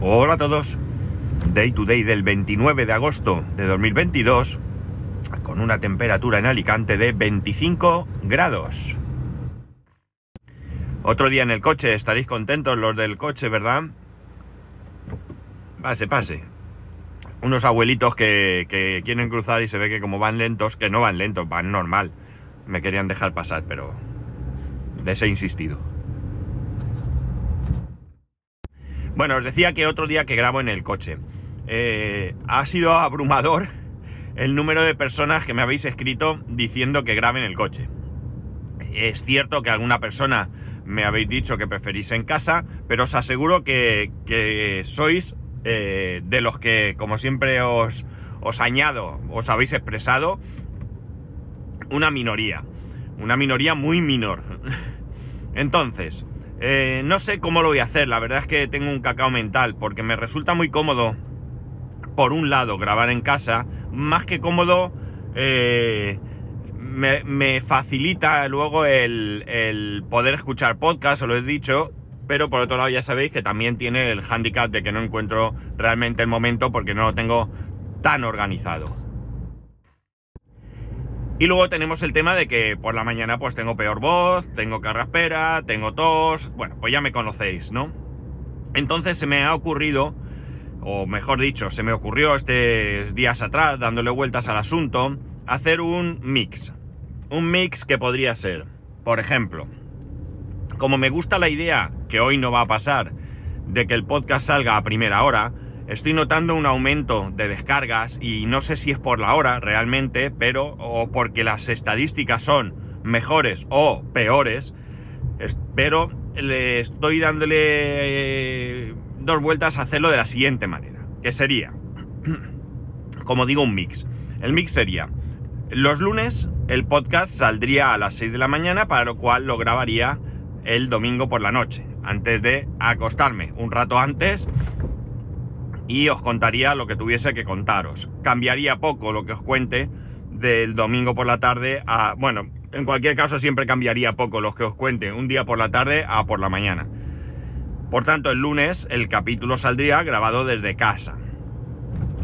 Hola a todos. Day to day del 29 de agosto de 2022 con una temperatura en Alicante de 25 grados. Otro día en el coche, estaréis contentos los del coche, ¿verdad? Pase, pase. Unos abuelitos que, quieren cruzar y se ve que como van lentos, que no van lentos, van normal. Me querían dejar pasar, pero les he insistido. Bueno, os decía que otro día que grabo en el coche. Eh, ha sido abrumador el número de personas que me habéis escrito diciendo que grabe en el coche. Es cierto que alguna persona me habéis dicho que preferís en casa, pero os aseguro que, que sois eh, de los que, como siempre os, os añado, os habéis expresado, una minoría. Una minoría muy menor. Entonces, eh, no sé cómo lo voy a hacer, la verdad es que tengo un cacao mental, porque me resulta muy cómodo, por un lado, grabar en casa, más que cómodo, eh, me, facilita luego el, el, poder escuchar podcast, os lo he dicho, pero por otro lado ya sabéis que también tiene el handicap de que no encuentro realmente el momento porque no lo tengo tan organizado. Y luego tenemos el tema de que por la mañana pues tengo peor voz, tengo carraspera, tengo tos, bueno, pues ya me conocéis, ¿no? Entonces se me ha ocurrido, o mejor dicho, se me ocurrió este días atrás, dándole vueltas al asunto, hacer un mix. Un mix que podría ser, por ejemplo, como me gusta la idea, que hoy no va a pasar, de que el podcast salga a primera hora, Estoy notando un aumento de descargas y no sé si es por la hora realmente, pero o porque las estadísticas son mejores o peores, pero le estoy dándole eh, dos vueltas a hacerlo de la siguiente manera, que sería, como digo, un mix. El mix sería, los lunes el podcast saldría a las 6 de la mañana, para lo cual lo grabaría el domingo por la noche, antes de acostarme, un rato antes y os contaría lo que tuviese que contaros. Cambiaría poco lo que os cuente del domingo por la tarde a... Bueno, en cualquier caso siempre cambiaría poco lo que os cuente un día por la tarde a por la mañana. Por tanto, el lunes el capítulo saldría grabado desde casa.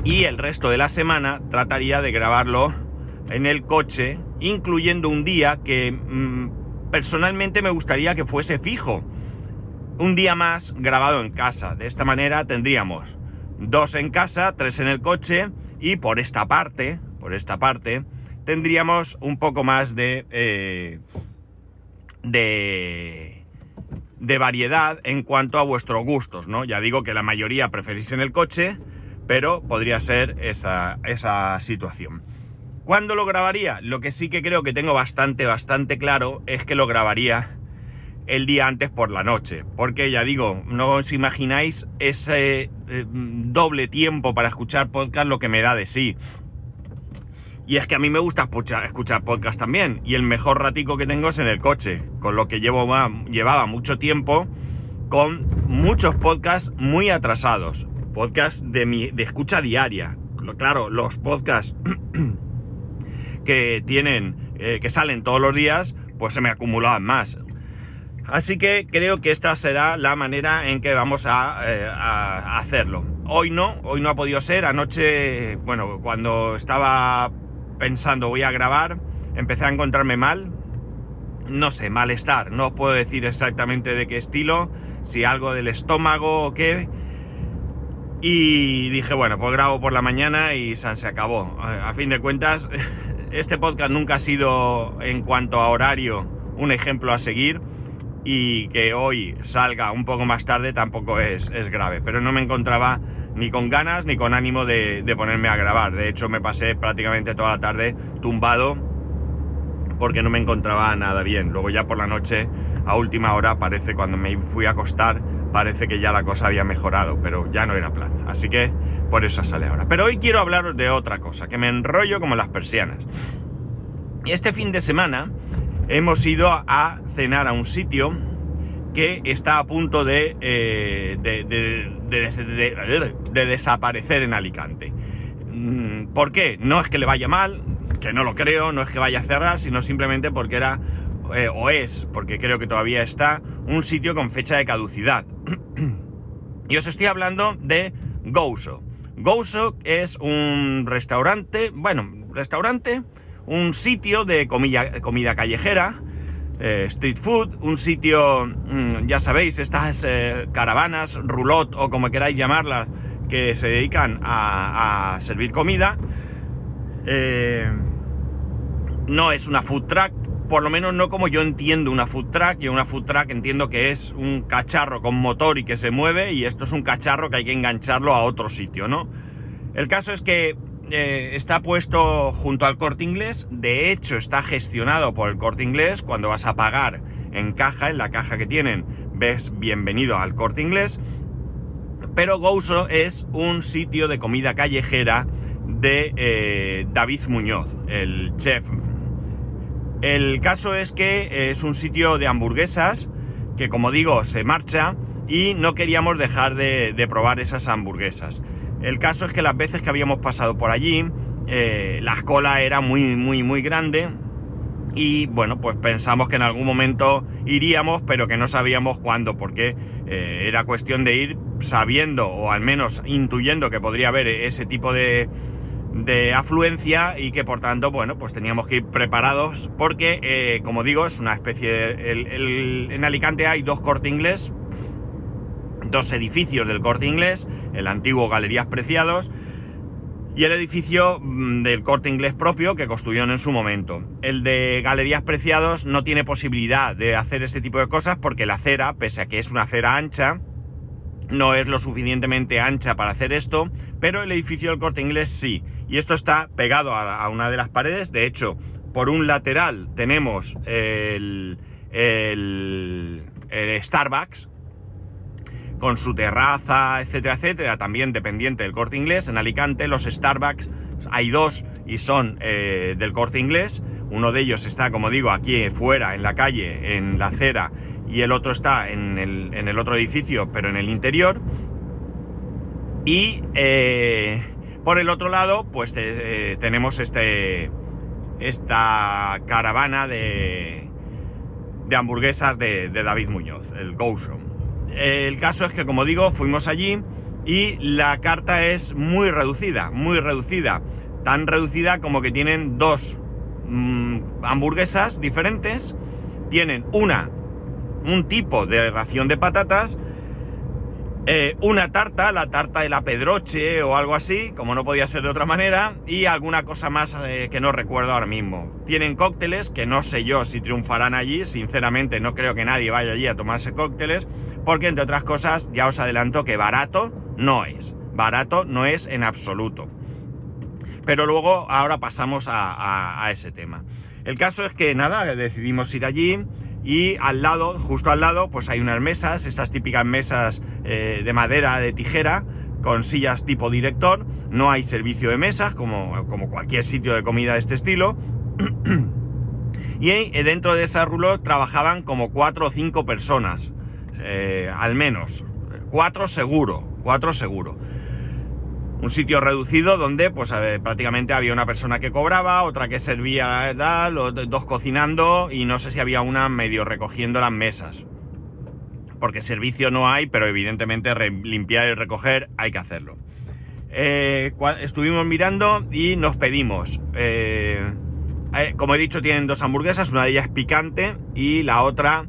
Y el resto de la semana trataría de grabarlo en el coche, incluyendo un día que mm, personalmente me gustaría que fuese fijo. Un día más grabado en casa. De esta manera tendríamos dos en casa, tres en el coche y por esta parte, por esta parte, tendríamos un poco más de, eh, de, de variedad en cuanto a vuestros gustos, ¿no? Ya digo que la mayoría preferís en el coche, pero podría ser esa, esa situación. ¿Cuándo lo grabaría? Lo que sí que creo que tengo bastante, bastante claro es que lo grabaría el día antes por la noche. Porque ya digo, no os imagináis ese eh, doble tiempo para escuchar podcast lo que me da de sí. Y es que a mí me gusta escuchar, podcast también. Y el mejor ratico que tengo es en el coche. Con lo que llevo llevaba mucho tiempo con muchos podcasts muy atrasados. Podcasts de, mi, de escucha diaria. Claro, los podcasts que tienen, eh, que salen todos los días, pues se me acumulaban más. Así que creo que esta será la manera en que vamos a, eh, hacerlo. Hoy no, hoy no ha podido ser. Anoche, bueno, cuando estaba pensando voy a grabar, empecé a encontrarme mal. No sé, malestar. No os puedo decir exactamente de qué estilo, si algo del estómago o qué. Y dije, bueno, pues grabo por la mañana y se acabó. A fin de cuentas, este podcast nunca ha sido, en cuanto a horario, un ejemplo a seguir y que hoy salga un poco más tarde tampoco es, grave. Pero no me encontraba ni con ganas ni con ánimo de, ponerme a grabar. De hecho, me pasé prácticamente toda la tarde tumbado porque no me encontraba nada bien. Luego ya por la noche, a última hora, parece cuando me fui a acostar, parece que ya la cosa había mejorado, pero ya no era plan. Así que por eso sale ahora. Pero hoy quiero hablaros de otra cosa, que me enrollo como las persianas. Este fin de semana hemos ido a cenar a un sitio que está a punto de, eh, de, desaparecer en Alicante. Mm, ¿Por qué? No es que le vaya mal, que no lo creo, no es que vaya a cerrar, sino simplemente porque era, eh, o es, porque creo que todavía está, un sitio con fecha de caducidad. Y os estoy hablando de Gouso. Gouso es un restaurante, bueno, restaurante, un sitio de comida, callejera, eh, street food, un sitio, mm, ya sabéis, estas eh, caravanas, roulotte o como queráis llamarlas, que se dedican a, servir comida. Eh, no es una food truck, por lo menos no como yo entiendo una food truck. Yo una food truck entiendo que es un cacharro con motor y que se mueve y esto es un cacharro que hay que engancharlo a otro sitio, ¿no? El caso es que eh, está puesto junto al corte inglés, de hecho está gestionado por el corte inglés, cuando vas a pagar en caja, en la caja que tienen, ves bienvenido al corte inglés, pero Gouso es un sitio de comida callejera de eh, David Muñoz, el chef. El caso es que es un sitio de hamburguesas que como digo se marcha y no queríamos dejar de probar esas hamburguesas. El caso es que las veces que habíamos pasado por allí, eh, la cola era muy, muy, muy grande. Y bueno, pues pensamos que en algún momento iríamos, pero que no sabíamos cuándo, porque eh, era cuestión de ir sabiendo, o al menos intuyendo que podría haber ese tipo de, de afluencia y que por tanto, bueno, pues teníamos que ir preparados porque, eh, como digo, es una especie de... en Alicante hay dos corte inglés, dos edificios del corte inglés, el antiguo Galerías Preciados y el edificio mm, del corte inglés propio que construyeron en su momento. El de Galerías Preciados no tiene posibilidad de hacer este tipo de cosas porque la acera, pese a que es una acera ancha, no es lo suficientemente ancha para hacer esto, pero el edificio del corte inglés sí. Y esto está pegado a, una de las paredes, de hecho, por un lateral tenemos el, el, el Starbucks, con su terraza, etcétera, etcétera, también dependiente del corte inglés. En Alicante los Starbucks hay dos y son eh, del corte inglés. Uno de ellos está, como digo, aquí fuera, en la calle, en la acera, y el otro está en el, otro edificio, pero en el interior. Y eh, por el otro lado, pues eh, tenemos este, esta caravana de, de hamburguesas de, David Muñoz, el Go el caso es que, como digo, fuimos allí y la carta es muy reducida, muy reducida. Tan reducida como que tienen dos mm, hamburguesas diferentes. Tienen una, un tipo de ración de patatas eh, una tarta, la tarta de la Pedroche o algo así, como no podía ser de otra manera, y alguna cosa más eh, que no recuerdo ahora mismo. Tienen cócteles que no sé yo si triunfarán allí, sinceramente no creo que nadie vaya allí a tomarse cócteles, porque entre otras cosas ya os adelanto que barato no es, barato no es en absoluto. Pero luego ahora pasamos a ese tema. El caso es que nada, decidimos ir allí, y al lado, justo al lado, pues hay unas mesas, estas típicas mesas eh, de madera, de tijera, con sillas tipo director. No hay servicio de mesas, como, como cualquier sitio de comida de este estilo. y dentro de esa roulotte trabajaban como cuatro o cinco personas, eh, al menos. Cuatro seguro, cuatro seguro un sitio reducido donde pues prácticamente había una persona que cobraba, otra que servía tal, dos cocinando y no sé si había una medio recogiendo las mesas. Porque servicio no hay, pero evidentemente limpiar y recoger hay que hacerlo. Eh, estuvimos mirando y nos pedimos. Eh, eh, como he dicho, tienen dos hamburguesas, una de ellas picante y la otra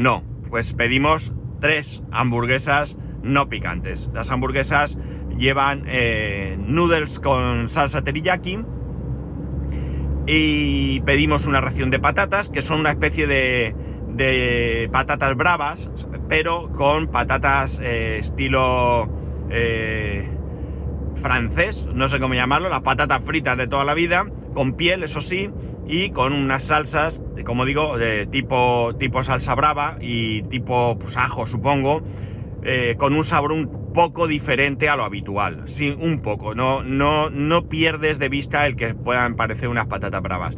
no. Pues pedimos tres hamburguesas no picantes. Las hamburguesas llevan eh, noodles con salsa teriyaki. Y pedimos una ración de patatas, que son una especie de, de patatas bravas, pero con patatas eh, estilo eh, francés, no sé cómo llamarlo, las patatas fritas de toda la vida, con piel, eso sí, y con unas salsas, como digo, de tipo, tipo salsa brava y tipo pues, ajo, supongo, con un sabor poco diferente a lo habitual. Sí, un poco. No, no, no pierdes de vista el que puedan parecer unas patatas bravas.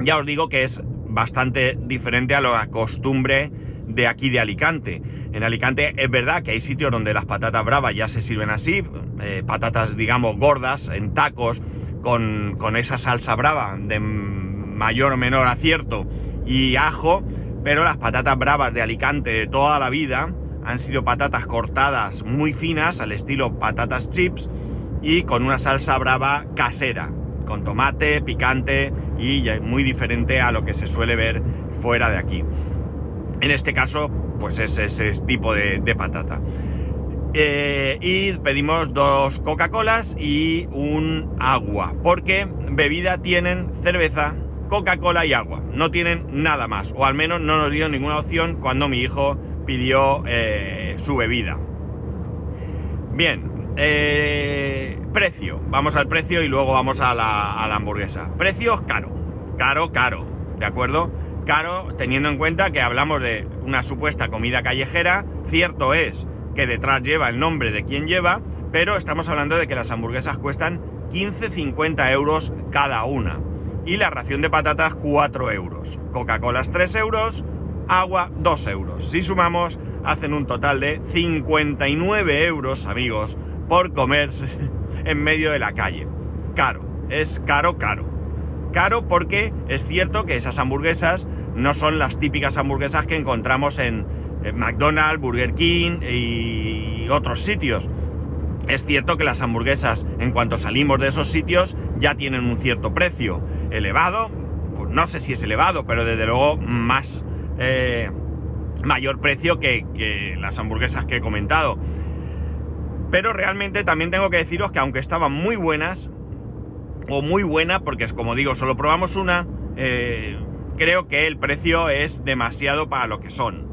Ya os digo que es bastante diferente a la costumbre de aquí de Alicante. En Alicante es verdad que hay sitios donde las patatas bravas ya se sirven así, eh, patatas digamos gordas, en tacos, con, con esa salsa brava de mayor o menor acierto y ajo, pero las patatas bravas de Alicante de toda la vida, han sido patatas cortadas muy finas, al estilo patatas chips, y con una salsa brava casera, con tomate, picante y muy diferente a lo que se suele ver fuera de aquí. En este caso, pues es ese tipo de, patata. Eh, y pedimos dos Coca-Colas y un agua, porque bebida tienen cerveza, Coca-Cola y agua. No tienen nada más, o al menos no nos dio ninguna opción cuando mi hijo pidió eh, su bebida. Bien, eh, precio. Vamos al precio y luego vamos a la, hamburguesa. Precio caro, caro, caro, ¿de acuerdo? Caro teniendo en cuenta que hablamos de una supuesta comida callejera. Cierto es que detrás lleva el nombre de quien lleva, pero estamos hablando de que las hamburguesas cuestan 15-50 euros cada una. Y la ración de patatas 4 euros. Coca-Cola 3 euros, agua 2 euros. Si sumamos, hacen un total de 59 euros, amigos, por comerse en medio de la calle. Caro, es caro, caro. Caro porque es cierto que esas hamburguesas no son las típicas hamburguesas que encontramos en, McDonald's, Burger King y otros sitios. Es cierto que las hamburguesas, en cuanto salimos de esos sitios, ya tienen un cierto precio elevado. Pues no sé si es elevado, pero desde luego más eh, mayor precio que, las hamburguesas que he comentado. Pero realmente también tengo que deciros que aunque estaban muy buenas, o muy buena, porque es como digo, solo probamos una, eh, creo que el precio es demasiado para lo que son.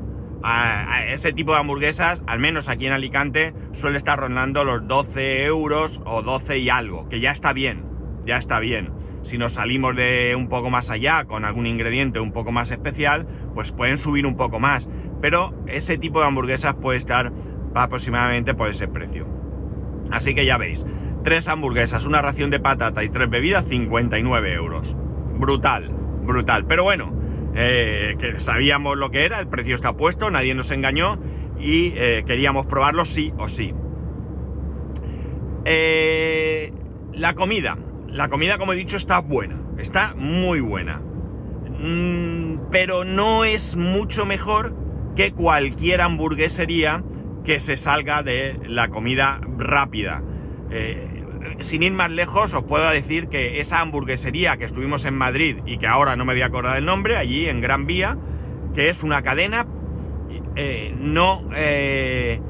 Ese tipo de hamburguesas, al menos aquí en Alicante, suele estar rondando los 12 euros o 12 y algo, que ya está bien, ya está bien. Si nos salimos de un poco más allá con algún ingrediente un poco más especial, pues pueden subir un poco más. Pero ese tipo de hamburguesas puede estar aproximadamente por ese precio. Así que ya veis, tres hamburguesas, una ración de patata y tres bebidas, 59 euros. Brutal, brutal. Pero bueno, eh, que sabíamos lo que era, el precio está puesto, nadie nos engañó y eh, queríamos probarlo sí o sí. Eh, la comida. La comida, como he dicho, está buena. Está muy buena. Mm, pero no es mucho mejor que cualquier hamburguesería que se salga de la comida rápida. Eh, sin ir más lejos, os puedo decir que esa hamburguesería que estuvimos en Madrid y que ahora no me voy a acordar el nombre, allí en Gran Vía, que es una cadena, eh, no, eh,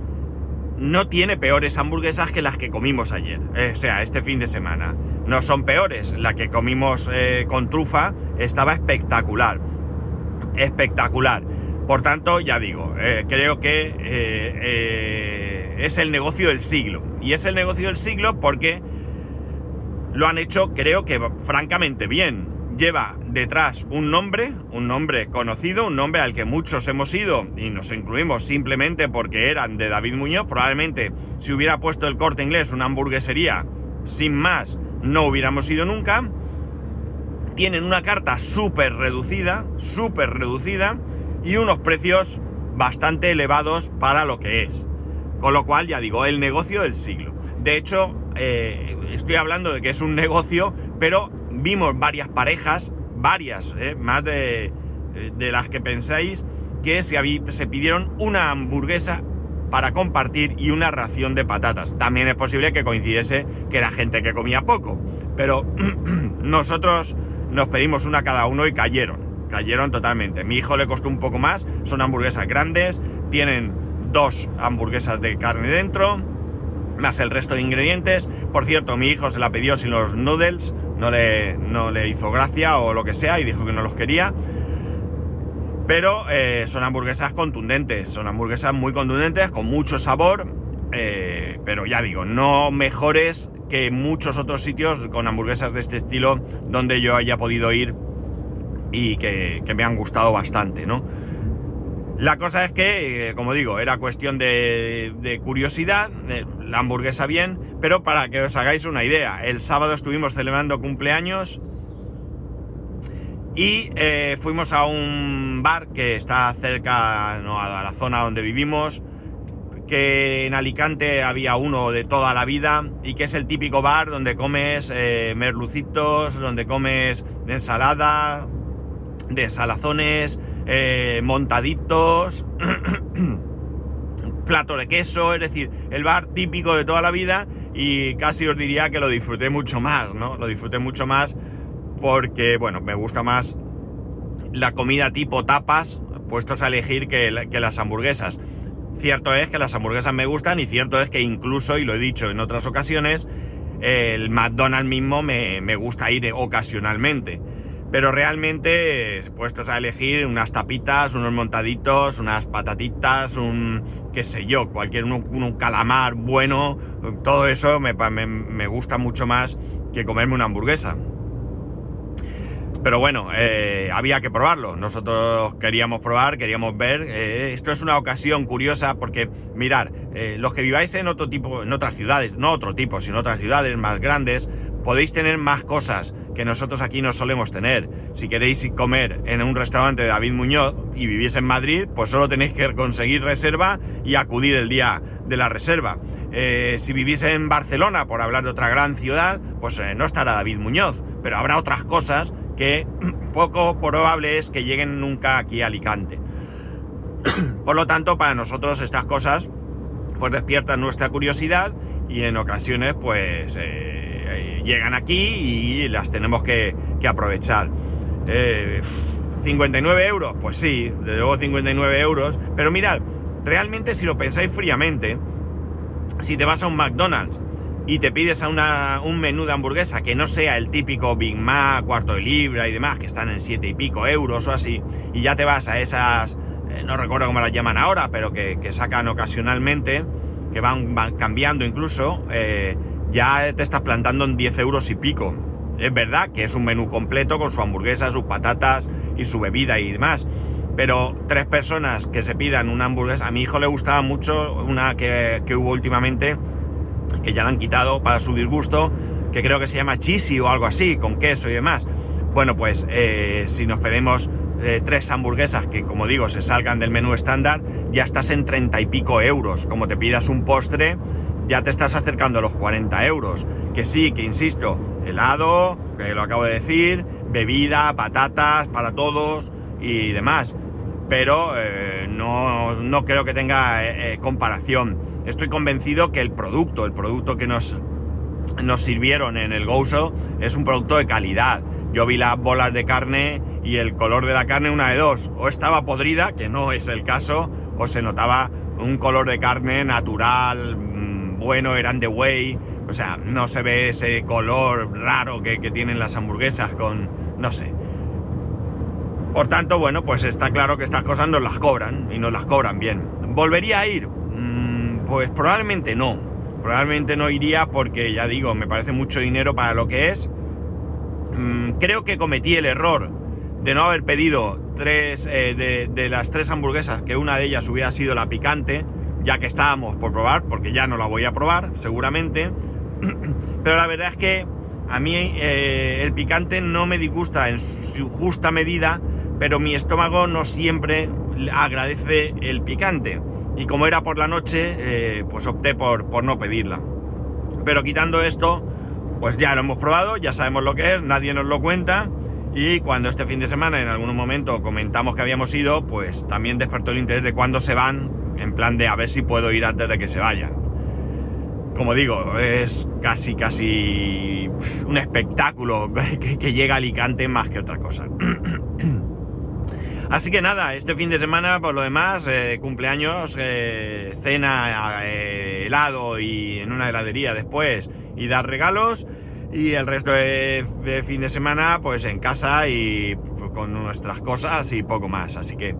no tiene peores hamburguesas que las que comimos ayer, o sea, este fin de semana. No son peores, la que comimos con trufa estaba espectacular, espectacular. Por tanto, ya digo, eh, creo que eh, eh, es el negocio del siglo. Y es el negocio del siglo porque lo han hecho, creo que francamente bien. Lleva detrás un nombre, un nombre conocido, un nombre al que muchos hemos ido y nos incluimos simplemente porque eran de David Muñoz. Probablemente si hubiera puesto el corte inglés una hamburguesería, sin más, no hubiéramos ido nunca. Tienen una carta súper reducida, súper reducida y unos precios bastante elevados para lo que es. Con lo cual, ya digo, el negocio del siglo. De hecho, eh, estoy hablando de que es un negocio, pero vimos varias parejas, varias, eh, más de, de, las que pensáis, que se pidieron una hamburguesa para compartir y una ración de patatas. También es posible que coincidiese que era gente que comía poco, pero nosotros nos pedimos una cada uno y cayeron cayeron totalmente. Mi hijo le costó un poco más, son hamburguesas grandes, tienen dos hamburguesas de carne dentro, más el resto de ingredientes. Por cierto, mi hijo se la pidió sin los noodles, no le, no le hizo gracia o lo que sea y dijo que no los quería. Pero eh, son hamburguesas contundentes, son hamburguesas muy contundentes, con mucho sabor, eh, pero ya digo, no mejores que muchos otros sitios con hamburguesas de este estilo donde yo haya podido ir y que, me han gustado bastante, ¿no? La cosa es que, eh, como digo, era cuestión de, curiosidad, la hamburguesa bien, pero para que os hagáis una idea, el sábado estuvimos celebrando cumpleaños y eh, fuimos a un bar que está cerca no, a la zona donde vivimos, que en Alicante había uno de toda la vida y que es el típico bar donde comes eh, merlucitos, donde comes ensalada, de salazones eh, montaditos, plato de queso, es decir, el bar típico de toda la vida y casi os diría que lo disfruté mucho más, ¿no? Lo disfruté mucho más porque, bueno, me gusta más la comida tipo tapas, puestos a elegir que, las hamburguesas. Cierto es que las hamburguesas me gustan y cierto es que incluso, y lo he dicho en otras ocasiones, el McDonald's mismo me, gusta ir ocasionalmente. Pero realmente, puestos a elegir unas tapitas, unos montaditos, unas patatitas, un, qué sé yo, cualquier, un, calamar bueno, todo eso me, gusta mucho más que comerme una hamburguesa. Pero bueno, eh, había que probarlo. Nosotros queríamos probar, queríamos ver. Eh, esto es una ocasión curiosa porque, mirar, eh, los que viváis en otro tipo, en otras ciudades, no otro tipo, sino otras ciudades más grandes, podéis tener más cosas que nosotros aquí no solemos tener. Si queréis comer en un restaurante de David Muñoz y vivís en Madrid, pues solo tenéis que conseguir reserva y acudir el día de la reserva. Si vivís en Barcelona, por hablar de otra gran ciudad, pues no estará David Muñoz, pero habrá otras cosas que poco probable es que lleguen nunca aquí a Alicante. por lo tanto, para nosotros estas cosas pues despiertan nuestra curiosidad y en ocasiones pues eh, eh, llegan aquí y las tenemos que, aprovechar. 59 eh, euros, pues sí, de luego 59 euros, pero mirad, realmente si lo pensáis fríamente, si te vas a un McDonald's y te pides a una, un menú de hamburguesa que no sea el típico Big Mac, cuarto de libra y demás, que están en 7 y pico euros o así, y ya te vas a esas, eh, no recuerdo cómo las llaman ahora, pero que, sacan ocasionalmente, que van, van cambiando incluso, ya te estás plantando en 10 euros y pico. Es verdad que es un menú completo con su hamburguesa, sus patatas y su bebida y demás. Pero tres personas que se pidan una hamburguesa, a mi hijo le gustaba mucho una que, hubo últimamente, que ya la han quitado para su disgusto, que creo que se llama chisi o algo así, con queso y demás. Bueno, pues eh, si nos pedimos eh, tres hamburguesas que, como digo, se salgan del menú estándar, ya estás en 30 y pico euros. Como te pidas un postre, ya te estás acercando a los 40 euros. Que sí, que insisto, helado, que lo acabo de decir, bebida, patatas para todos y demás. Pero eh, no, creo que tenga comparación. Estoy convencido que el producto, el producto que nos, nos sirvieron en el Gouso es un producto de calidad. Yo vi las bolas de carne y el color de la carne una de dos. O estaba podrida, que no es el caso, o se notaba un color de carne natural, bueno, eran de whey, o sea, no se ve ese color raro que, tienen las hamburguesas con, no sé. Por tanto, bueno, pues está claro que estas cosas nos las cobran y nos las cobran bien. ¿Volvería a ir? Pues probablemente no. Probablemente no iría porque, ya digo, me parece mucho dinero para lo que es. Mm, creo que cometí el error de no haber pedido tres eh, de, de, las tres hamburguesas, que una de ellas hubiera sido la picante, ya que estábamos por probar, porque ya no la voy a probar, seguramente. Pero la verdad es que a mí eh, el picante no me disgusta en su justa medida, pero mi estómago no siempre agradece el picante. Y como era por la noche, eh, pues opté por, por no pedirla. Pero quitando esto, pues ya lo hemos probado, ya sabemos lo que es, nadie nos lo cuenta. Y cuando este fin de semana en algún momento comentamos que habíamos ido, pues también despertó el interés de cuándo se van en plan de a ver si puedo ir antes de que se vayan. Como digo, es casi, casi un espectáculo que, llega a Alicante más que otra cosa. Así que nada, este fin de semana, por lo demás, eh, cumpleaños, eh, cena, eh, helado y en una heladería después y dar regalos. Y el resto de, de, fin de semana, pues en casa y con nuestras cosas y poco más. Así que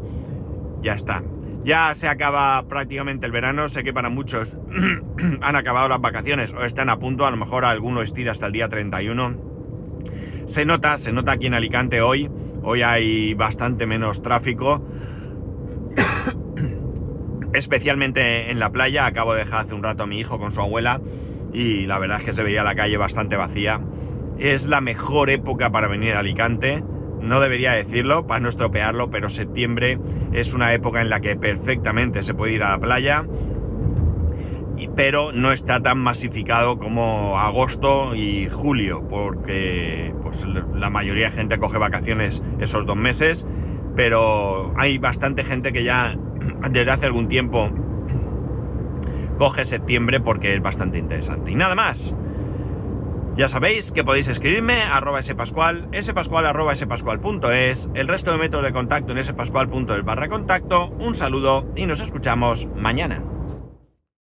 ya está. Ya se acaba prácticamente el verano, sé que para muchos han acabado las vacaciones o están a punto, a lo mejor alguno estira hasta el día 31. Se nota, se nota aquí en Alicante hoy, hoy hay bastante menos tráfico, especialmente en la playa, acabo de dejar hace un rato a mi hijo con su abuela y la verdad es que se veía la calle bastante vacía. Es la mejor época para venir a Alicante. No debería decirlo para no estropearlo, pero septiembre es una época en la que perfectamente se puede ir a la playa, pero no está tan masificado como agosto y julio, porque pues, la mayoría de gente coge vacaciones esos dos meses, pero hay bastante gente que ya desde hace algún tiempo coge septiembre porque es bastante interesante. Y nada más. Ya sabéis que podéis escribirme arroba spascual, spascual arroba spascual.es, el resto de métodos de contacto en spascual.es barra contacto. Un saludo y nos escuchamos mañana.